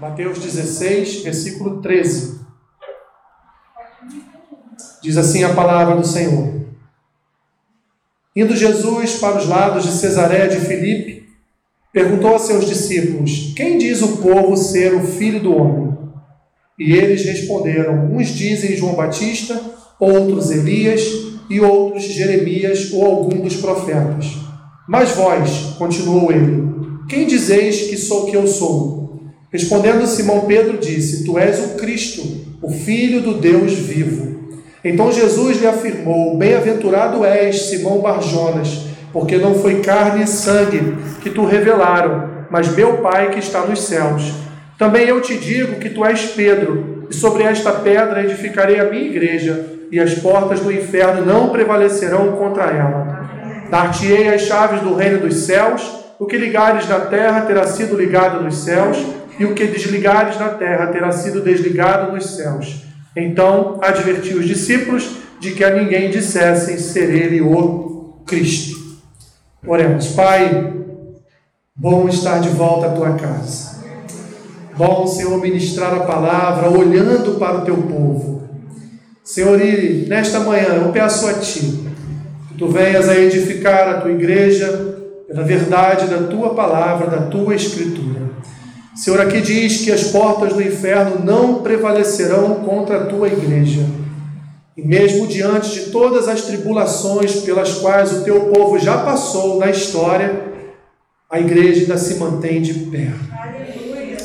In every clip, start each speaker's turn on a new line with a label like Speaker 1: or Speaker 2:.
Speaker 1: Mateus 16, versículo 13. Diz assim a palavra do Senhor. Indo Jesus para os lados de Cesaré de Filipe, perguntou a seus discípulos: Quem diz o povo ser o filho do homem? E eles responderam: Uns dizem João Batista, outros Elias e outros Jeremias ou algum dos profetas. Mas vós, continuou ele, quem dizeis que sou que eu sou? Respondendo Simão Pedro disse: Tu és o Cristo, o Filho do Deus vivo. Então Jesus lhe afirmou: Bem-aventurado és, Simão Barjonas, porque não foi carne e sangue que tu revelaram, mas meu Pai que está nos céus. Também eu te digo que tu és Pedro, e sobre esta pedra edificarei a minha igreja, e as portas do inferno não prevalecerão contra ela. Dar-te-ei as chaves do reino dos céus, o que ligares na terra terá sido ligado nos céus, e o que desligares na terra terá sido desligado nos céus. Então advertiu os discípulos de que a ninguém dissessem ser ele o Cristo. Oremos, Pai, bom estar de volta à tua casa. Bom, Senhor, ministrar a palavra olhando para o teu povo. Senhor, e nesta manhã eu peço a ti que tu venhas a edificar a tua igreja pela verdade da tua palavra, da tua escritura. Senhor, aqui diz que as portas do inferno não prevalecerão contra a tua igreja. E mesmo diante de todas as tribulações pelas quais o teu povo já passou na história, a igreja ainda se mantém de pé.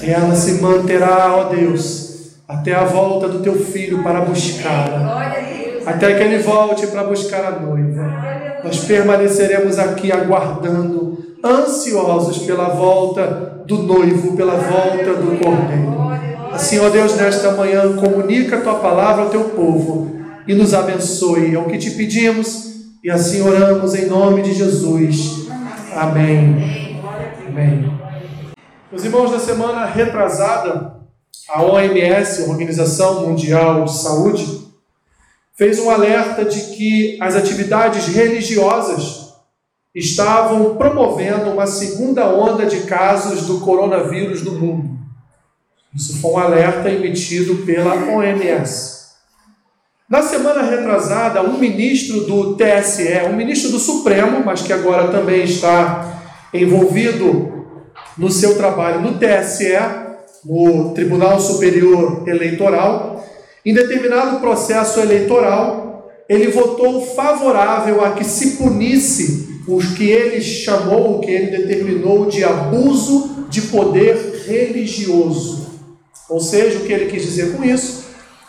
Speaker 1: Ela se manterá, ó Deus, até a volta do teu filho para buscá-la. Até que ele volte para buscar a noiva. Nós permaneceremos aqui aguardando, ansiosos pela volta do noivo, pela volta do cordeiro. Assim, ó Deus, nesta manhã, comunica a tua palavra ao teu povo e nos abençoe. É o que te pedimos e assim oramos em nome de Jesus. Amém. Amém. Meus irmãos, na semana retrasada, a OMS, Organização Mundial de Saúde, fez um alerta de que as atividades religiosas estavam promovendo uma segunda onda de casos do coronavírus no mundo. Isso foi um alerta emitido pela OMS. Na semana retrasada, um ministro do TSE, um ministro do Supremo, mas que agora também está envolvido no seu trabalho no TSE, no Tribunal Superior Eleitoral, em determinado processo eleitoral, ele votou favorável a que se punisse os que ele chamou, que ele determinou de abuso de poder religioso. Ou seja, o que ele quis dizer com isso?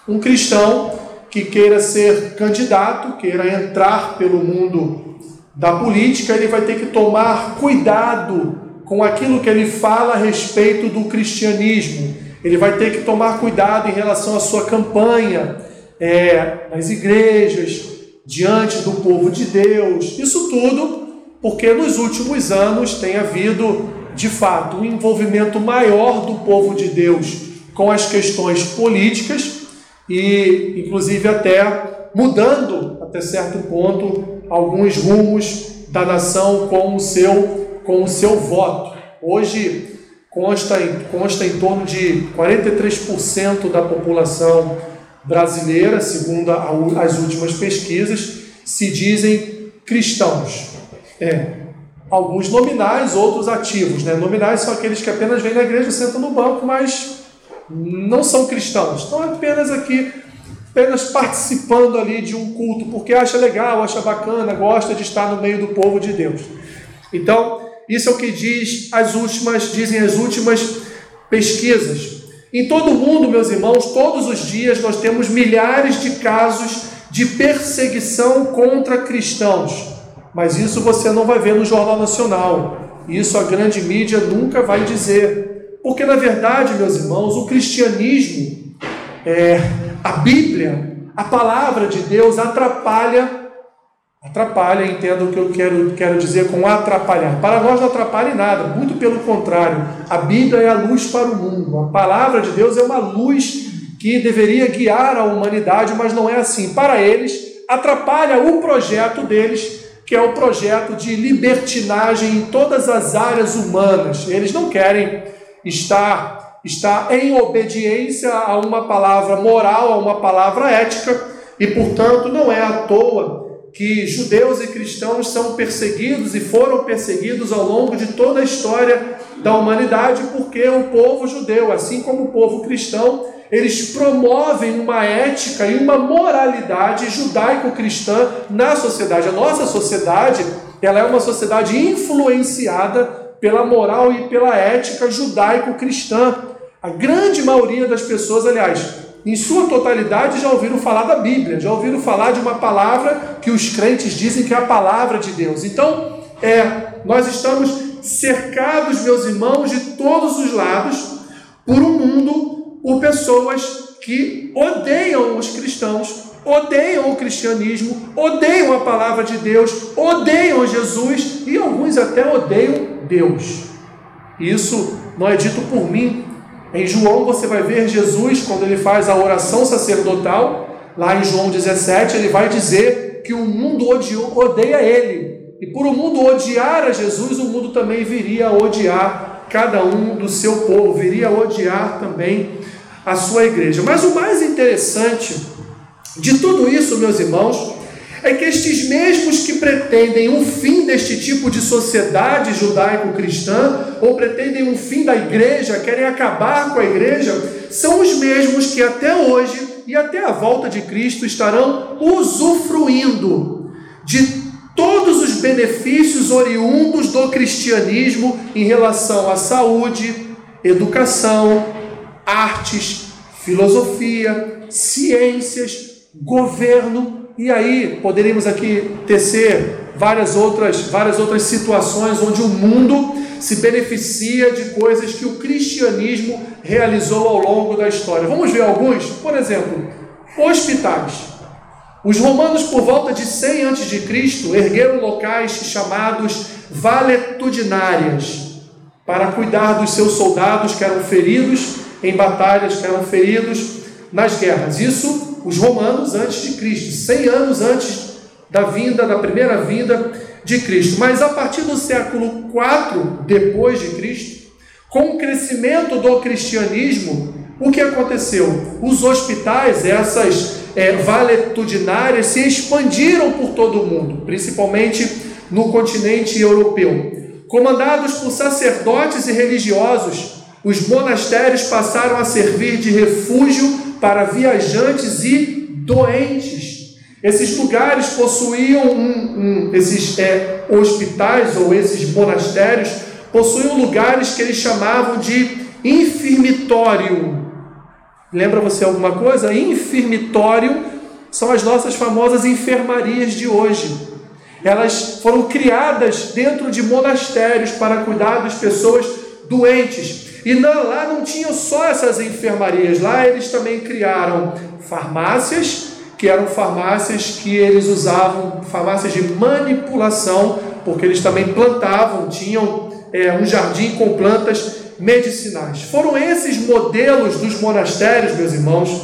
Speaker 1: Um cristão que queira ser candidato, queira entrar pelo mundo da política, ele vai ter que tomar cuidado com aquilo que ele fala a respeito do cristianismo. Ele vai ter que tomar cuidado em relação à sua campanha é, nas igrejas, diante do povo de Deus. Isso tudo porque nos últimos anos tem havido, de fato, um envolvimento maior do povo de Deus com as questões políticas e, inclusive, até mudando, até certo ponto, alguns rumos da nação com o seu, com o seu voto. Hoje consta em, consta em torno de 43% da população brasileira, segundo as últimas pesquisas, se dizem cristãos. É. Alguns nominais, outros ativos. Né? Nominais são aqueles que apenas vêm na igreja, sentam no banco, mas não são cristãos. Estão apenas aqui, apenas participando ali de um culto, porque acha legal, acha bacana, gosta de estar no meio do povo de Deus. Então, isso é o que diz as últimas, dizem as últimas pesquisas. Em todo o mundo, meus irmãos, todos os dias nós temos milhares de casos de perseguição contra cristãos. Mas isso você não vai ver no Jornal Nacional. Isso a grande mídia nunca vai dizer. Porque, na verdade, meus irmãos, o cristianismo, é, a Bíblia, a palavra de Deus atrapalha, atrapalha, entenda o que eu quero, quero dizer com atrapalhar. Para nós não atrapalha em nada, muito pelo contrário. A Bíblia é a luz para o mundo. A palavra de Deus é uma luz que deveria guiar a humanidade, mas não é assim. Para eles, atrapalha o projeto deles que é o projeto de libertinagem em todas as áreas humanas. Eles não querem estar está em obediência a uma palavra moral, a uma palavra ética, e portanto não é à toa que judeus e cristãos são perseguidos e foram perseguidos ao longo de toda a história da humanidade, porque o povo judeu, assim como o povo cristão, eles promovem uma ética e uma moralidade judaico-cristã na sociedade. A nossa sociedade, ela é uma sociedade influenciada pela moral e pela ética judaico-cristã. A grande maioria das pessoas, aliás, em sua totalidade, já ouviram falar da Bíblia, já ouviram falar de uma palavra que os crentes dizem que é a palavra de Deus. Então, é, nós estamos cercados, meus irmãos, de todos os lados por um mundo, por pessoas que odeiam os cristãos, odeiam o cristianismo, odeiam a palavra de Deus, odeiam Jesus e alguns até odeiam Deus. Isso não é dito por mim, em João você vai ver Jesus, quando ele faz a oração sacerdotal, lá em João 17, ele vai dizer que o mundo odeia ele. E por o mundo odiar a Jesus, o mundo também viria a odiar cada um do seu povo, viria a odiar também a sua igreja. Mas o mais interessante de tudo isso, meus irmãos, é que estes mesmos que pretendem um fim deste tipo de sociedade judaico-cristã, ou pretendem um fim da igreja, querem acabar com a igreja, são os mesmos que até hoje e até a volta de Cristo estarão usufruindo de todos os benefícios oriundos do cristianismo em relação à saúde, educação, artes, filosofia, ciências, governo e aí poderíamos aqui tecer várias outras, várias outras situações onde o mundo se beneficia de coisas que o cristianismo realizou ao longo da história. Vamos ver alguns? Por exemplo, hospitais. Os romanos, por volta de 100 a.C., ergueram locais chamados valetudinárias para cuidar dos seus soldados que eram feridos em batalhas, que eram feridos nas guerras. Isso os romanos antes de Cristo, 100 anos antes da vinda, da primeira vinda de Cristo. Mas a partir do século 4 depois de Cristo, com o crescimento do cristianismo, o que aconteceu? Os hospitais, essas é, valetudinárias, se expandiram por todo o mundo, principalmente no continente europeu. Comandados por sacerdotes e religiosos, os monastérios passaram a servir de refúgio para viajantes e doentes. Esses lugares possuíam um, um, esses é, hospitais ou esses monastérios possuíam lugares que eles chamavam de infirmitório. Lembra você alguma coisa? Infirmitório são as nossas famosas enfermarias de hoje. Elas foram criadas dentro de monastérios para cuidar das pessoas doentes. E não, lá não tinham só essas enfermarias, lá eles também criaram farmácias, que eram farmácias que eles usavam, farmácias de manipulação, porque eles também plantavam, tinham é, um jardim com plantas medicinais. Foram esses modelos dos monastérios, meus irmãos,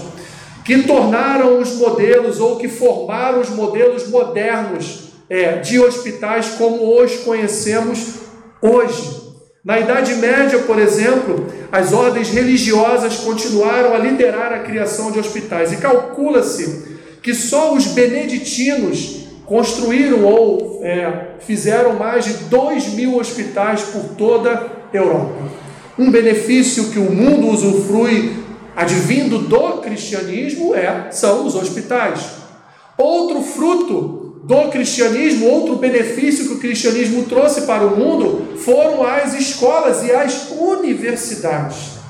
Speaker 1: que tornaram os modelos ou que formaram os modelos modernos é, de hospitais como hoje conhecemos hoje. Na Idade Média, por exemplo, as ordens religiosas continuaram a liderar a criação de hospitais e calcula-se que só os beneditinos construíram ou é, fizeram mais de 2 mil hospitais por toda a Europa. Um benefício que o mundo usufrui advindo do cristianismo é, são os hospitais. Outro fruto do cristianismo, outro benefício que o cristianismo trouxe para o mundo foram as escolas e as universidades.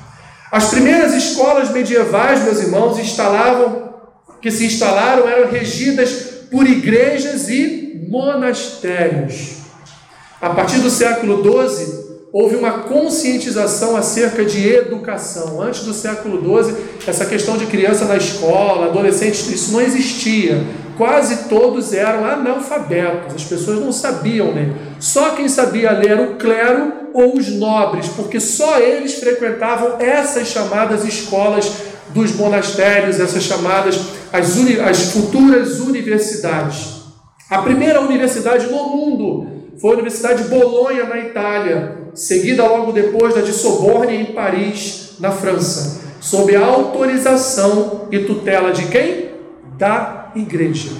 Speaker 1: As primeiras escolas medievais, meus irmãos, instalavam, que se instalaram eram regidas por igrejas e monastérios. A partir do século XII, houve uma conscientização acerca de educação. Antes do século XII, essa questão de criança na escola, adolescente, isso não existia quase todos eram analfabetos, as pessoas não sabiam ler. Só quem sabia ler era o clero ou os nobres, porque só eles frequentavam essas chamadas escolas dos monastérios, essas chamadas as, uni, as futuras universidades. A primeira universidade no mundo foi a Universidade de Bolonha, na Itália, seguida logo depois da de Soborne, em Paris, na França, sob a autorização e tutela de quem? Da igreja.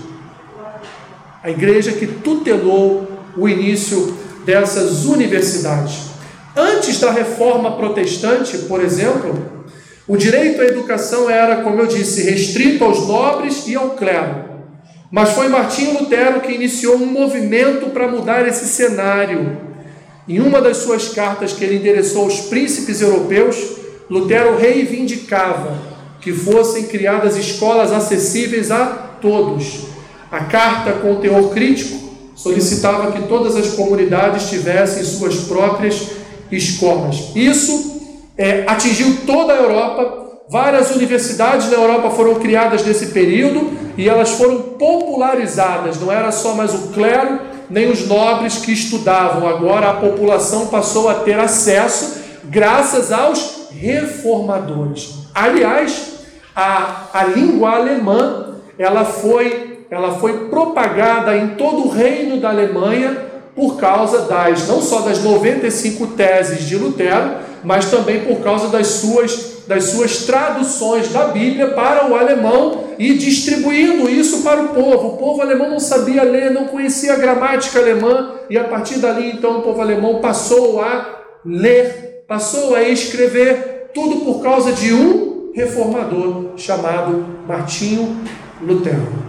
Speaker 1: A igreja que tutelou o início dessas universidades. Antes da reforma protestante, por exemplo, o direito à educação era, como eu disse, restrito aos nobres e ao clero. Mas foi Martinho Lutero que iniciou um movimento para mudar esse cenário. Em uma das suas cartas que ele endereçou aos príncipes europeus, Lutero reivindicava que fossem criadas escolas acessíveis a todos. A carta com teor crítico solicitava que todas as comunidades tivessem suas próprias escolas. Isso é, atingiu toda a Europa. Várias universidades na Europa foram criadas nesse período e elas foram popularizadas. Não era só mais o clero nem os nobres que estudavam. Agora a população passou a ter acesso graças aos reformadores. Aliás, a, a língua alemã ela foi, ela foi propagada em todo o reino da Alemanha por causa das não só das 95 teses de Lutero, mas também por causa das suas das suas traduções da Bíblia para o alemão e distribuindo isso para o povo. O povo alemão não sabia ler, não conhecia a gramática alemã e a partir dali então o povo alemão passou a ler, passou a escrever, tudo por causa de um reformador chamado Martinho Lutero.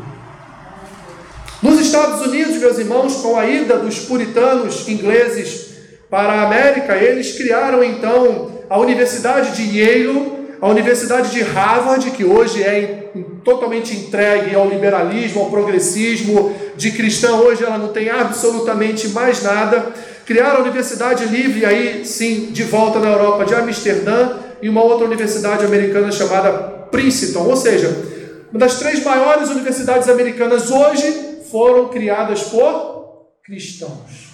Speaker 1: Nos Estados Unidos, meus irmãos, com a ida dos puritanos ingleses para a América, eles criaram então a Universidade de Yale, a Universidade de Harvard, que hoje é totalmente entregue ao liberalismo, ao progressismo, de cristã hoje ela não tem absolutamente mais nada. Criaram a Universidade Livre, aí sim, de volta na Europa, de Amsterdã, e uma outra universidade americana chamada Princeton, ou seja, uma das três maiores universidades americanas hoje foram criadas por cristãos.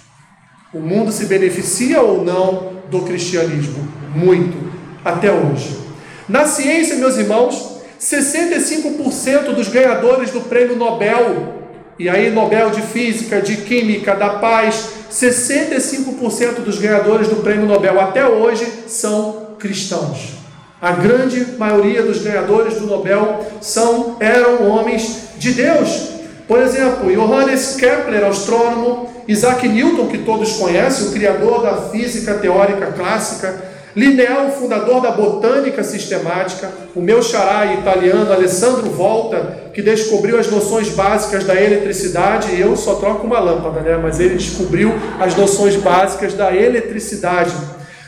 Speaker 1: O mundo se beneficia ou não do cristianismo? Muito, até hoje. Na ciência, meus irmãos, 65% dos ganhadores do prêmio Nobel, e aí Nobel de Física, de Química, da Paz, 65% dos ganhadores do prêmio Nobel até hoje são cristãos. A grande maioria dos ganhadores do Nobel são eram homens de Deus, por exemplo, Johannes Kepler, astrônomo, Isaac Newton, que todos conhecem, o criador da física teórica clássica, Linneo, fundador da botânica sistemática, o meu xará italiano Alessandro Volta, que descobriu as noções básicas da eletricidade, eu só troco uma lâmpada, né? mas ele descobriu as noções básicas da eletricidade.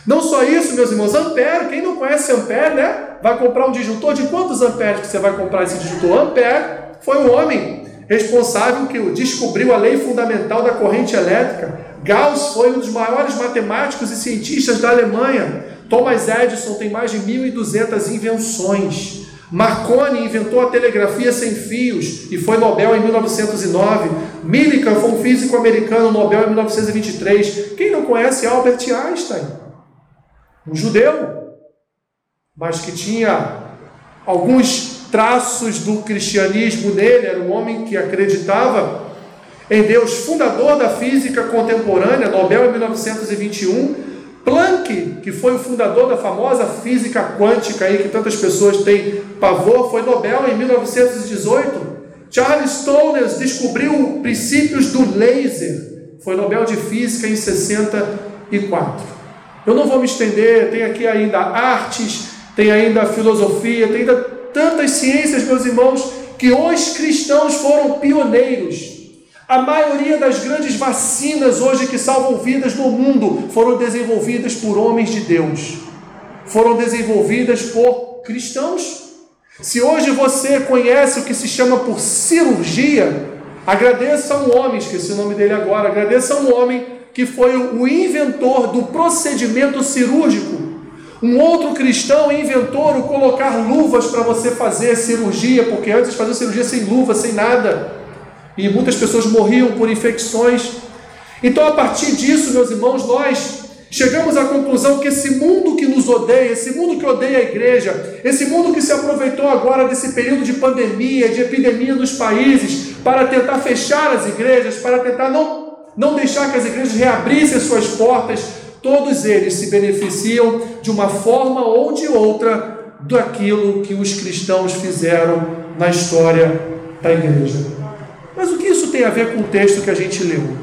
Speaker 1: Não só isso, meus irmãos, Ampere, quem não conhece Ampere, né? Vai comprar um disjuntor, de quantos amperes que você vai comprar esse disjuntor? Ampere foi um homem responsável que descobriu a lei fundamental da corrente elétrica. Gauss foi um dos maiores matemáticos e cientistas da Alemanha. Thomas Edison tem mais de 1.200 invenções. Marconi inventou a telegrafia sem fios e foi Nobel em 1909. Millikan foi um físico americano, Nobel em 1923. Quem não conhece Albert Einstein? Um judeu, mas que tinha alguns traços do cristianismo nele, era um homem que acreditava em Deus, fundador da física contemporânea, Nobel em 1921. Planck, que foi o fundador da famosa física quântica aí que tantas pessoas têm pavor, foi Nobel em 1918. Charles Stoners descobriu princípios do laser, foi Nobel de Física em 64. Eu não vou me estender, tem aqui ainda artes, tem ainda filosofia, tem ainda tantas ciências, meus irmãos, que os cristãos foram pioneiros. A maioria das grandes vacinas hoje que salvam vidas no mundo foram desenvolvidas por homens de Deus, foram desenvolvidas por cristãos. Se hoje você conhece o que se chama por cirurgia, agradeça a um homem, esqueci o nome dele agora, agradeça a um homem que foi o inventor do procedimento cirúrgico um outro cristão inventou o colocar luvas para você fazer cirurgia, porque antes fazia cirurgia sem luva, sem nada. E muitas pessoas morriam por infecções. Então, a partir disso, meus irmãos, nós chegamos à conclusão que esse mundo que nos odeia, esse mundo que odeia a igreja, esse mundo que se aproveitou agora desse período de pandemia, de epidemia nos países, para tentar fechar as igrejas, para tentar não, não deixar que as igrejas reabrissem suas portas, todos eles se beneficiam de uma forma ou de outra daquilo que os cristãos fizeram na história da igreja. Mas o que isso tem a ver com o texto que a gente leu?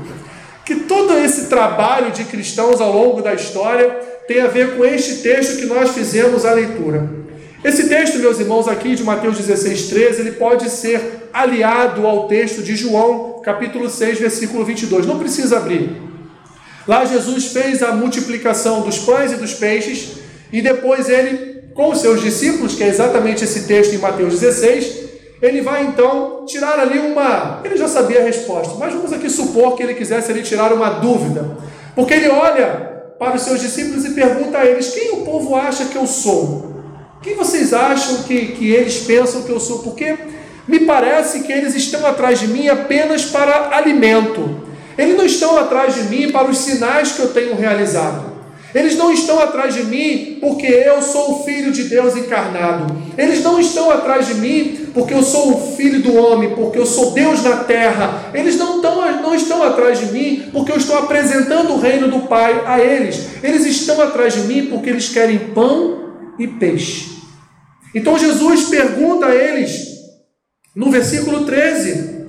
Speaker 1: Que todo esse trabalho de cristãos ao longo da história tem a ver com este texto que nós fizemos a leitura. Esse texto, meus irmãos, aqui de Mateus 16, 13, ele pode ser aliado ao texto de João, capítulo 6, versículo 22. Não precisa abrir. Lá Jesus fez a multiplicação dos pães e dos peixes, e depois ele, com os seus discípulos, que é exatamente esse texto em Mateus 16, ele vai então tirar ali uma. Ele já sabia a resposta, mas vamos aqui supor que ele quisesse ali tirar uma dúvida, porque ele olha para os seus discípulos e pergunta a eles: quem o povo acha que eu sou? Quem vocês acham que, que eles pensam que eu sou? Porque me parece que eles estão atrás de mim apenas para alimento. Eles não estão atrás de mim para os sinais que eu tenho realizado. Eles não estão atrás de mim porque eu sou o filho de Deus encarnado. Eles não estão atrás de mim porque eu sou o filho do homem, porque eu sou Deus na terra. Eles não estão, não estão atrás de mim porque eu estou apresentando o reino do Pai a eles. Eles estão atrás de mim porque eles querem pão e peixe. Então Jesus pergunta a eles, no versículo 13: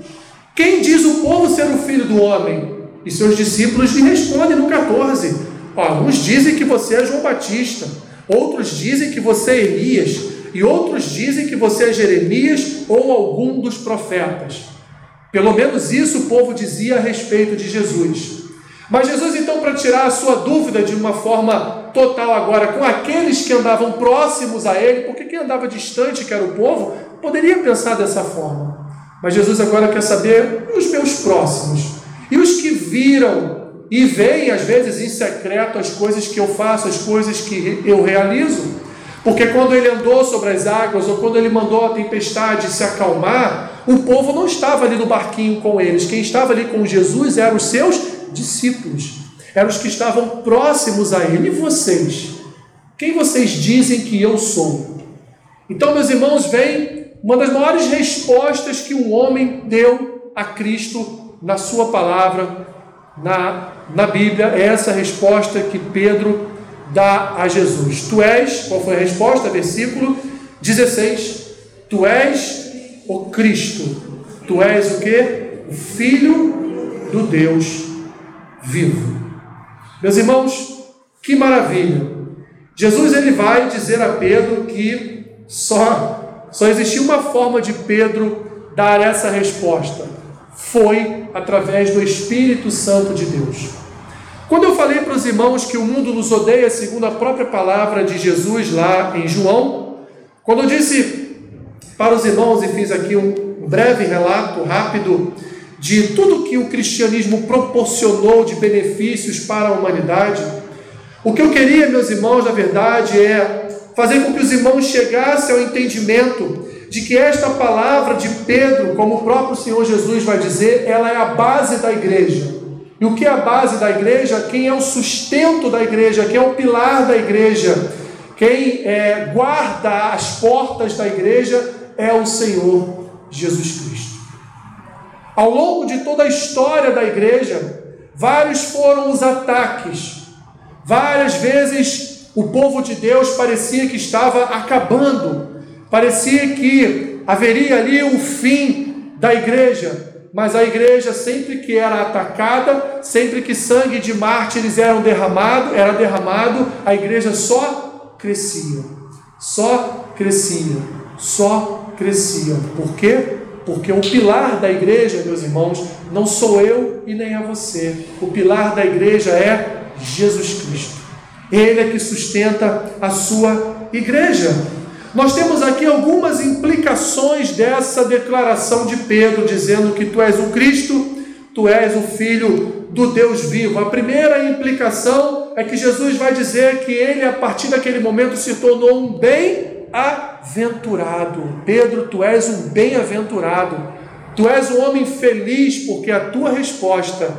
Speaker 1: Quem diz o povo ser o filho do homem? E seus discípulos lhe respondem no 14: Alguns dizem que você é João Batista, outros dizem que você é Elias, e outros dizem que você é Jeremias ou algum dos profetas. Pelo menos isso o povo dizia a respeito de Jesus. Mas Jesus, então, para tirar a sua dúvida de uma forma total agora com aqueles que andavam próximos a ele, porque quem andava distante, que era o povo, poderia pensar dessa forma. Mas Jesus agora quer saber os meus próximos e os que viram e veem, às vezes, em secreto as coisas que eu faço, as coisas que eu realizo. Porque quando ele andou sobre as águas, ou quando ele mandou a tempestade se acalmar, o povo não estava ali no barquinho com eles. Quem estava ali com Jesus eram os seus discípulos, eram os que estavam próximos a ele. E vocês? Quem vocês dizem que eu sou? Então, meus irmãos, vem uma das maiores respostas que um homem deu a Cristo na sua palavra, na, na Bíblia, é essa resposta que Pedro dá a Jesus. Tu és, qual foi a resposta? Versículo 16. Tu és o Cristo. Tu és o que? O Filho do Deus vivo. Meus irmãos, que maravilha! Jesus ele vai dizer a Pedro que só só existia uma forma de Pedro dar essa resposta. Foi através do Espírito Santo de Deus. Quando eu falei para os irmãos que o mundo nos odeia, segundo a própria palavra de Jesus lá em João, quando eu disse para os irmãos e fiz aqui um breve relato rápido de tudo que o cristianismo proporcionou de benefícios para a humanidade, o que eu queria, meus irmãos, na verdade, é fazer com que os irmãos chegassem ao entendimento de que esta palavra de Pedro, como o próprio Senhor Jesus vai dizer, ela é a base da igreja. E o que é a base da igreja? Quem é o sustento da igreja? Quem é o pilar da igreja? Quem é, guarda as portas da igreja é o Senhor Jesus Cristo. Ao longo de toda a história da igreja, vários foram os ataques. Várias vezes o povo de Deus parecia que estava acabando, parecia que haveria ali o fim da igreja, mas a igreja sempre que era atacada, sempre que sangue de mártires eram derramado, era derramado, a igreja só crescia. Só crescia, só crescia. Por quê? Porque o pilar da igreja, meus irmãos, não sou eu e nem é você. O pilar da igreja é Jesus Cristo. Ele é que sustenta a sua igreja. Nós temos aqui algumas implicações dessa declaração de Pedro, dizendo que tu és o Cristo, tu és o Filho do Deus vivo. A primeira implicação é que Jesus vai dizer que ele, a partir daquele momento, se tornou um bem bem-aventurado. Pedro, tu és um bem-aventurado. Tu és um homem feliz porque a tua resposta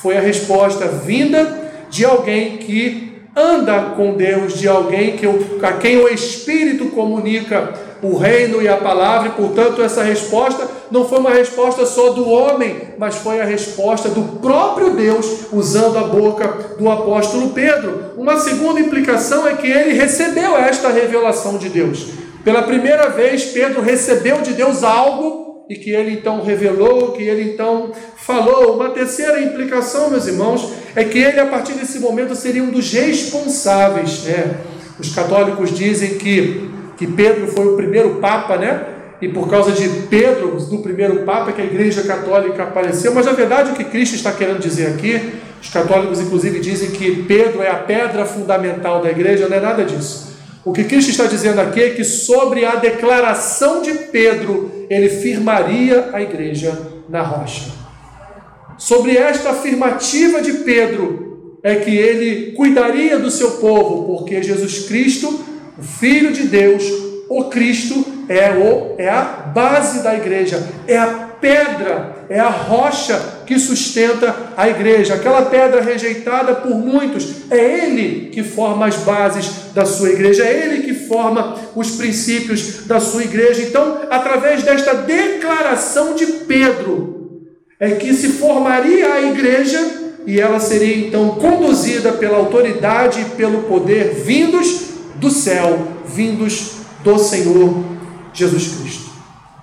Speaker 1: foi a resposta vinda de alguém que anda com Deus, de alguém que, a quem o Espírito comunica o reino e a palavra, e portanto essa resposta não foi uma resposta só do homem, mas foi a resposta do próprio Deus, usando a boca do apóstolo Pedro. Uma segunda implicação é que ele recebeu esta revelação de Deus. Pela primeira vez, Pedro recebeu de Deus algo e que ele então revelou, que ele então falou. Uma terceira implicação, meus irmãos, é que ele, a partir desse momento, seria um dos responsáveis. Né? Os católicos dizem que, que Pedro foi o primeiro Papa, né? E por causa de Pedro, do primeiro Papa, que a Igreja Católica apareceu. Mas a verdade, o que Cristo está querendo dizer aqui, os católicos, inclusive, dizem que Pedro é a pedra fundamental da igreja, não é nada disso. O que Cristo está dizendo aqui é que sobre a declaração de Pedro, ele firmaria a igreja na rocha. Sobre esta afirmativa de Pedro, é que ele cuidaria do seu povo, porque Jesus Cristo, o Filho de Deus, o Cristo, é, o, é a base da igreja, é a pedra, é a rocha que sustenta a igreja, aquela pedra rejeitada por muitos, é ele que forma as bases da sua igreja, é ele que forma os princípios da sua igreja. Então, através desta declaração de Pedro, é que se formaria a igreja e ela seria então conduzida pela autoridade e pelo poder vindos do céu, vindos do Senhor Jesus Cristo.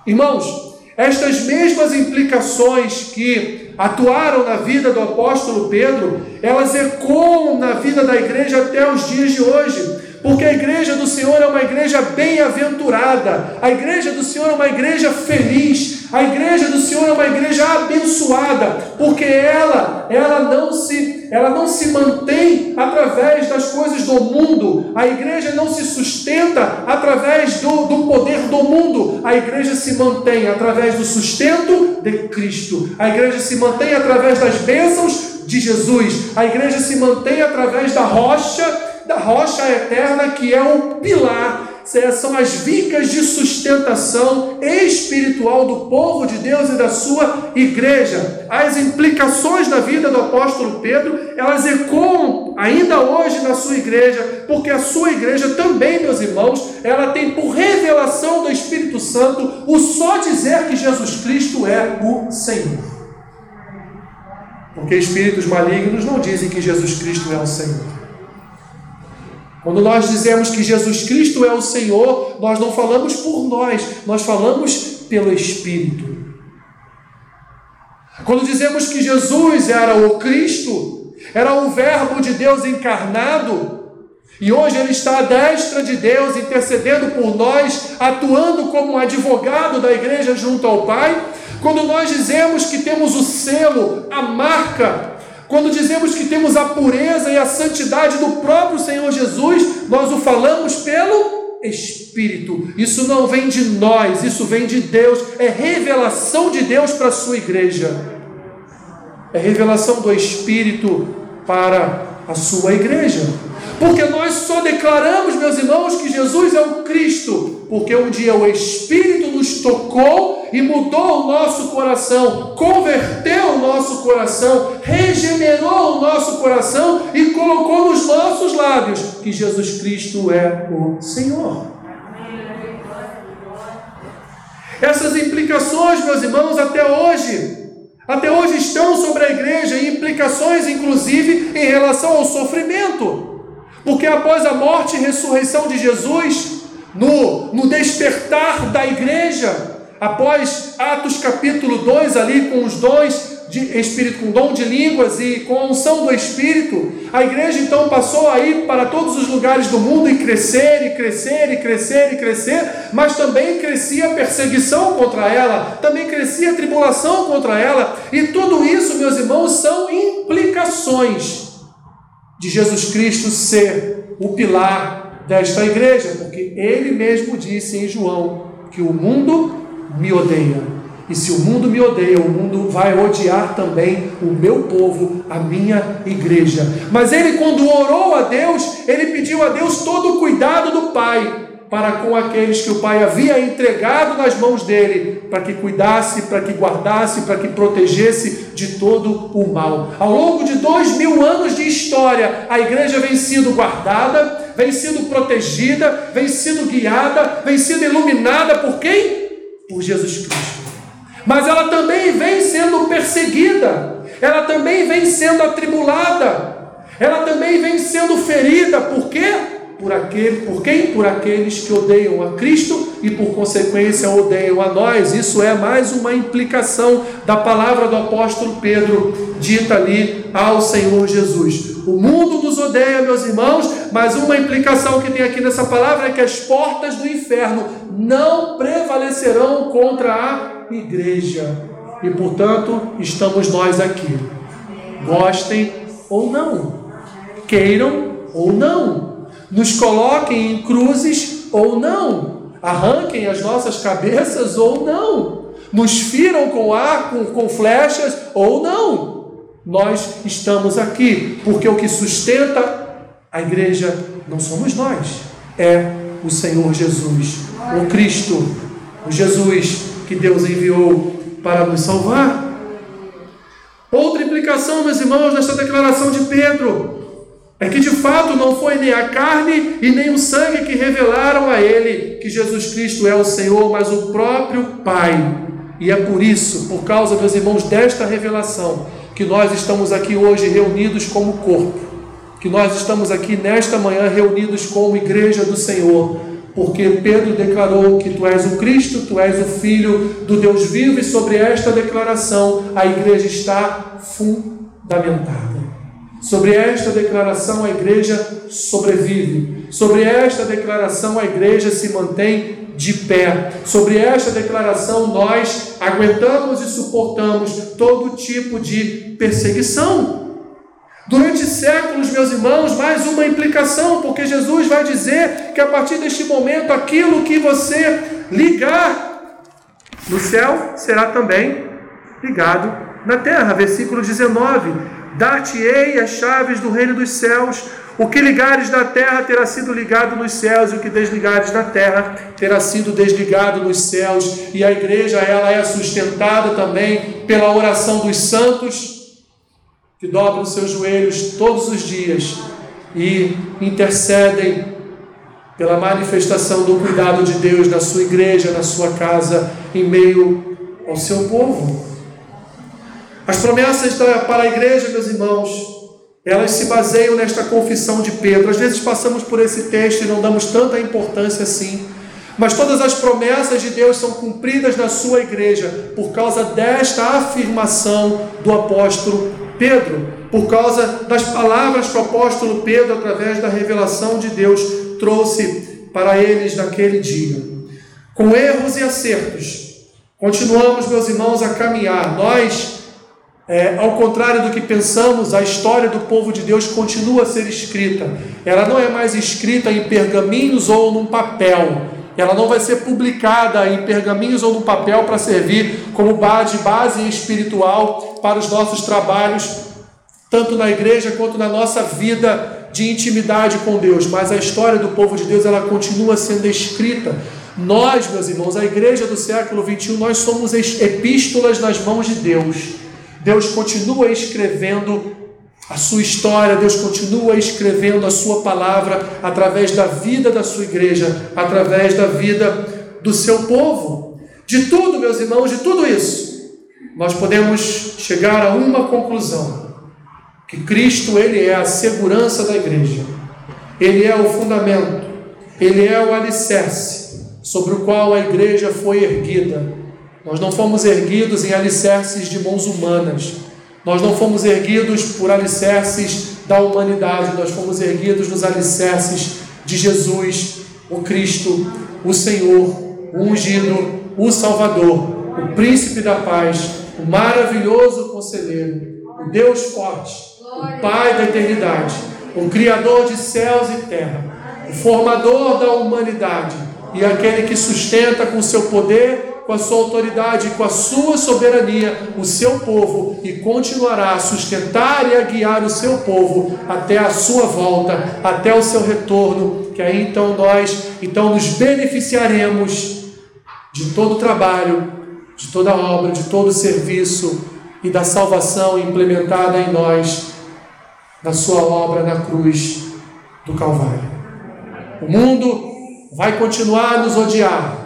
Speaker 1: Irmãos, estas mesmas implicações que atuaram na vida do apóstolo Pedro, elas ecoam na vida da igreja até os dias de hoje. Porque a igreja do Senhor é uma igreja bem-aventurada, a igreja do Senhor é uma igreja feliz, a igreja do Senhor é uma igreja abençoada, porque ela, ela não se, ela não se mantém através das coisas do mundo, a igreja não se sustenta através do, do poder do mundo, a igreja se mantém através do sustento de Cristo, a igreja se mantém através das bênçãos de Jesus, a igreja se mantém através da rocha da rocha eterna que é o pilar, são as vicas de sustentação espiritual do povo de Deus e da sua igreja. As implicações da vida do apóstolo Pedro, elas ecoam ainda hoje na sua igreja, porque a sua igreja também, meus irmãos, ela tem por revelação do Espírito Santo o só dizer que Jesus Cristo é o Senhor. Porque espíritos malignos não dizem que Jesus Cristo é o Senhor. Quando nós dizemos que Jesus Cristo é o Senhor, nós não falamos por nós, nós falamos pelo Espírito. Quando dizemos que Jesus era o Cristo, era o Verbo de Deus encarnado, e hoje ele está à destra de Deus, intercedendo por nós, atuando como advogado da igreja junto ao Pai. Quando nós dizemos que temos o selo, a marca quando dizemos que temos a pureza e a santidade do próprio Senhor Jesus, nós o falamos pelo Espírito. Isso não vem de nós, isso vem de Deus, é revelação de Deus para a sua igreja. É revelação do Espírito para a sua igreja. Porque nós só declaramos, meus irmãos, que Jesus é o Cristo, porque um dia o Espírito nos tocou e mudou o nosso coração, converteu o nosso coração, regenerou o nosso coração e colocou nos nossos lábios que Jesus Cristo é o Senhor. Essas implicações, meus irmãos, até hoje até hoje estão sobre a igreja implicações, inclusive, em relação ao sofrimento. Porque após a morte e ressurreição de Jesus, no, no despertar da igreja, após Atos capítulo 2, ali com os dons de Espírito, com dom de línguas e com a unção do Espírito, a igreja então passou a ir para todos os lugares do mundo e crescer, e crescer, e crescer, e crescer, mas também crescia a perseguição contra ela, também crescia a tribulação contra ela, e tudo isso, meus irmãos, são implicações de Jesus Cristo ser o pilar desta igreja, porque ele mesmo disse em João que o mundo me odeia. E se o mundo me odeia, o mundo vai odiar também o meu povo, a minha igreja. Mas ele, quando orou a Deus, ele pediu a Deus todo o cuidado do Pai para com aqueles que o Pai havia entregado nas mãos dele, para que cuidasse, para que guardasse, para que protegesse de todo o mal. Ao longo de dois mil anos de história, a igreja vem sendo guardada, vem sendo protegida, vem sendo guiada, vem sendo iluminada por quem? Por Jesus Cristo. Mas ela também vem sendo perseguida, ela também vem sendo atribulada, ela também vem sendo ferida, por quê? Por, aquele, por quem? Por aqueles que odeiam a Cristo e por consequência odeiam a nós. Isso é mais uma implicação da palavra do apóstolo Pedro, dita ali ao Senhor Jesus. O mundo nos odeia, meus irmãos, mas uma implicação que tem aqui nessa palavra é que as portas do inferno não prevalecerão contra a igreja. E portanto, estamos nós aqui. Gostem ou não queiram ou não, nos coloquem em cruzes ou não, arranquem as nossas cabeças ou não, nos firam com arco, com flechas ou não. Nós estamos aqui porque o que sustenta a igreja não somos nós, é o Senhor Jesus, o Cristo, o Jesus que Deus enviou para nos salvar. Outra implicação, meus irmãos, nesta declaração de Pedro é que de fato não foi nem a carne e nem o sangue que revelaram a ele que Jesus Cristo é o Senhor, mas o próprio Pai. E é por isso, por causa, meus irmãos, desta revelação, que nós estamos aqui hoje reunidos como corpo, que nós estamos aqui nesta manhã reunidos como igreja do Senhor, porque Pedro declarou que tu és o Cristo, tu és o Filho do Deus vivo, e sobre esta declaração a igreja está fundamentada. Sobre esta declaração a igreja sobrevive. Sobre esta declaração a igreja se mantém de pé. Sobre esta declaração nós aguentamos e suportamos todo tipo de perseguição. Durante séculos, meus irmãos, mais uma implicação, porque Jesus vai dizer que a partir deste momento aquilo que você ligar no céu será também ligado na terra. Versículo 19 Dar-te-ei as chaves do reino dos céus. O que ligares na terra terá sido ligado nos céus, e o que desligares na terra terá sido desligado nos céus. E a igreja ela é sustentada também pela oração dos santos que dobram seus joelhos todos os dias e intercedem pela manifestação do cuidado de Deus na sua igreja, na sua casa, em meio ao seu povo. As promessas para a igreja, meus irmãos, elas se baseiam nesta confissão de Pedro. Às vezes passamos por esse texto e não damos tanta importância assim. Mas todas as promessas de Deus são cumpridas na sua igreja por causa desta afirmação do apóstolo Pedro, por causa das palavras que o apóstolo Pedro, através da revelação de Deus, trouxe para eles naquele dia. Com erros e acertos, continuamos, meus irmãos, a caminhar. Nós é, ao contrário do que pensamos, a história do povo de Deus continua a ser escrita. Ela não é mais escrita em pergaminhos ou num papel. Ela não vai ser publicada em pergaminhos ou num papel para servir como base, base espiritual para os nossos trabalhos, tanto na igreja quanto na nossa vida de intimidade com Deus. Mas a história do povo de Deus ela continua sendo escrita. Nós, meus irmãos, a igreja do século 21, nós somos epístolas nas mãos de Deus. Deus continua escrevendo a sua história, Deus continua escrevendo a sua palavra através da vida da sua igreja, através da vida do seu povo. De tudo, meus irmãos, de tudo isso, nós podemos chegar a uma conclusão: que Cristo ele é a segurança da igreja. Ele é o fundamento, ele é o alicerce sobre o qual a igreja foi erguida nós não fomos erguidos em alicerces de mãos humanas. Nós não fomos erguidos por alicerces da humanidade. Nós fomos erguidos nos alicerces de Jesus, o Cristo, o Senhor, o ungido, o Salvador, o príncipe da paz, o maravilhoso conselheiro, o Deus forte, o Pai da eternidade, o Criador de céus e terra, o formador da humanidade, e aquele que sustenta com seu poder com a sua autoridade, com a sua soberania, o seu povo e continuará a sustentar e a guiar o seu povo até a sua volta, até o seu retorno, que aí então nós então nos beneficiaremos de todo o trabalho, de toda a obra, de todo o serviço e da salvação implementada em nós da sua obra na cruz do Calvário. O mundo vai continuar a nos odiar,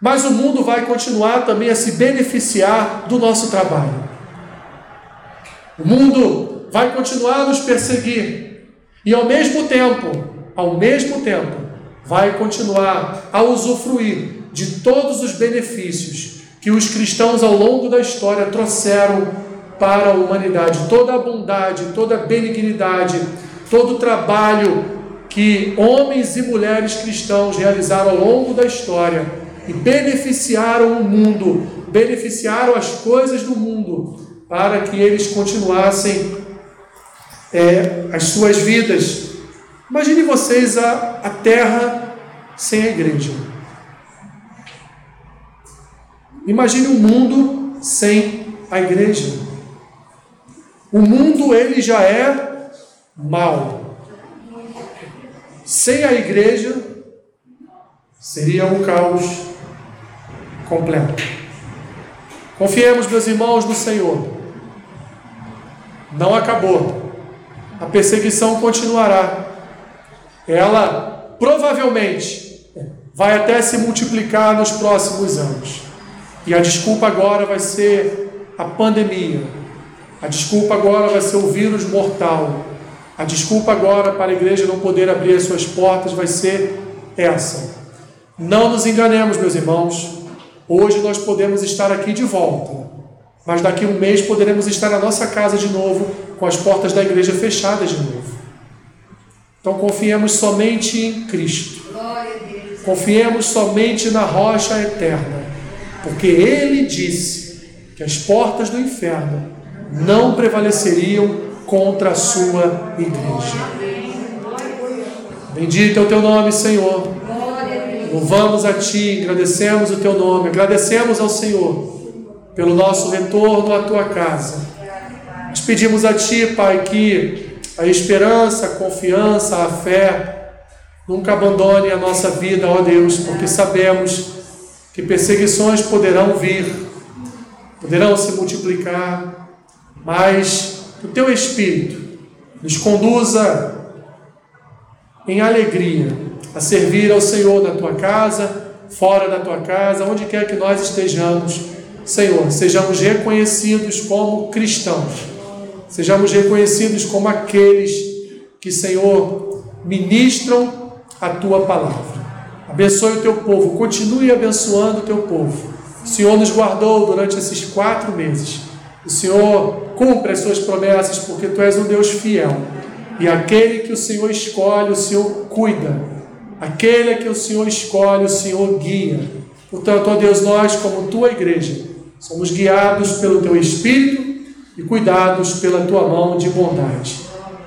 Speaker 1: mas o mundo vai continuar também a se beneficiar do nosso trabalho. O mundo vai continuar a nos perseguir e ao mesmo tempo, ao mesmo tempo, vai continuar a usufruir de todos os benefícios que os cristãos ao longo da história trouxeram para a humanidade, toda a bondade, toda a benignidade, todo o trabalho que homens e mulheres cristãos realizaram ao longo da história e beneficiaram o mundo, beneficiaram as coisas do mundo, para que eles continuassem é, as suas vidas. Imagine vocês a, a terra sem a igreja. Imagine o um mundo sem a igreja. O mundo ele já é mal. Sem a igreja seria um caos completo. Confiemos, meus irmãos, no Senhor. Não acabou. A perseguição continuará. Ela provavelmente vai até se multiplicar nos próximos anos. E a desculpa agora vai ser a pandemia. A desculpa agora vai ser o vírus mortal. A desculpa agora para a igreja não poder abrir as suas portas vai ser essa. Não nos enganemos, meus irmãos. Hoje nós podemos estar aqui de volta, mas daqui a um mês poderemos estar na nossa casa de novo, com as portas da igreja fechadas de novo. Então confiemos somente em Cristo. Confiemos somente na rocha eterna, porque Ele disse que as portas do inferno não prevaleceriam contra a sua igreja. Bendito é o teu nome, Senhor. Louvamos a Ti, agradecemos o Teu nome, agradecemos ao Senhor pelo nosso retorno à Tua casa. Nós pedimos a Ti, Pai, que a esperança, a confiança, a fé nunca abandone a nossa vida, ó Deus, porque sabemos que perseguições poderão vir, poderão se multiplicar, mas o Teu Espírito nos conduza em alegria a servir ao Senhor na tua casa, fora da tua casa, onde quer que nós estejamos. Senhor, sejamos reconhecidos como cristãos, sejamos reconhecidos como aqueles que, Senhor, ministram a tua palavra. Abençoe o teu povo, continue abençoando o teu povo. O Senhor nos guardou durante esses quatro meses. O Senhor cumpre as suas promessas, porque tu és um Deus fiel. E aquele que o Senhor escolhe, o Senhor cuida. Aquele que o Senhor escolhe, o Senhor guia. Portanto, ó Deus, nós, como tua igreja, somos guiados pelo teu Espírito e cuidados pela tua mão de bondade.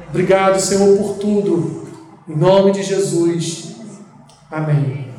Speaker 1: Obrigado, Senhor, por tudo. Em nome de Jesus. Amém.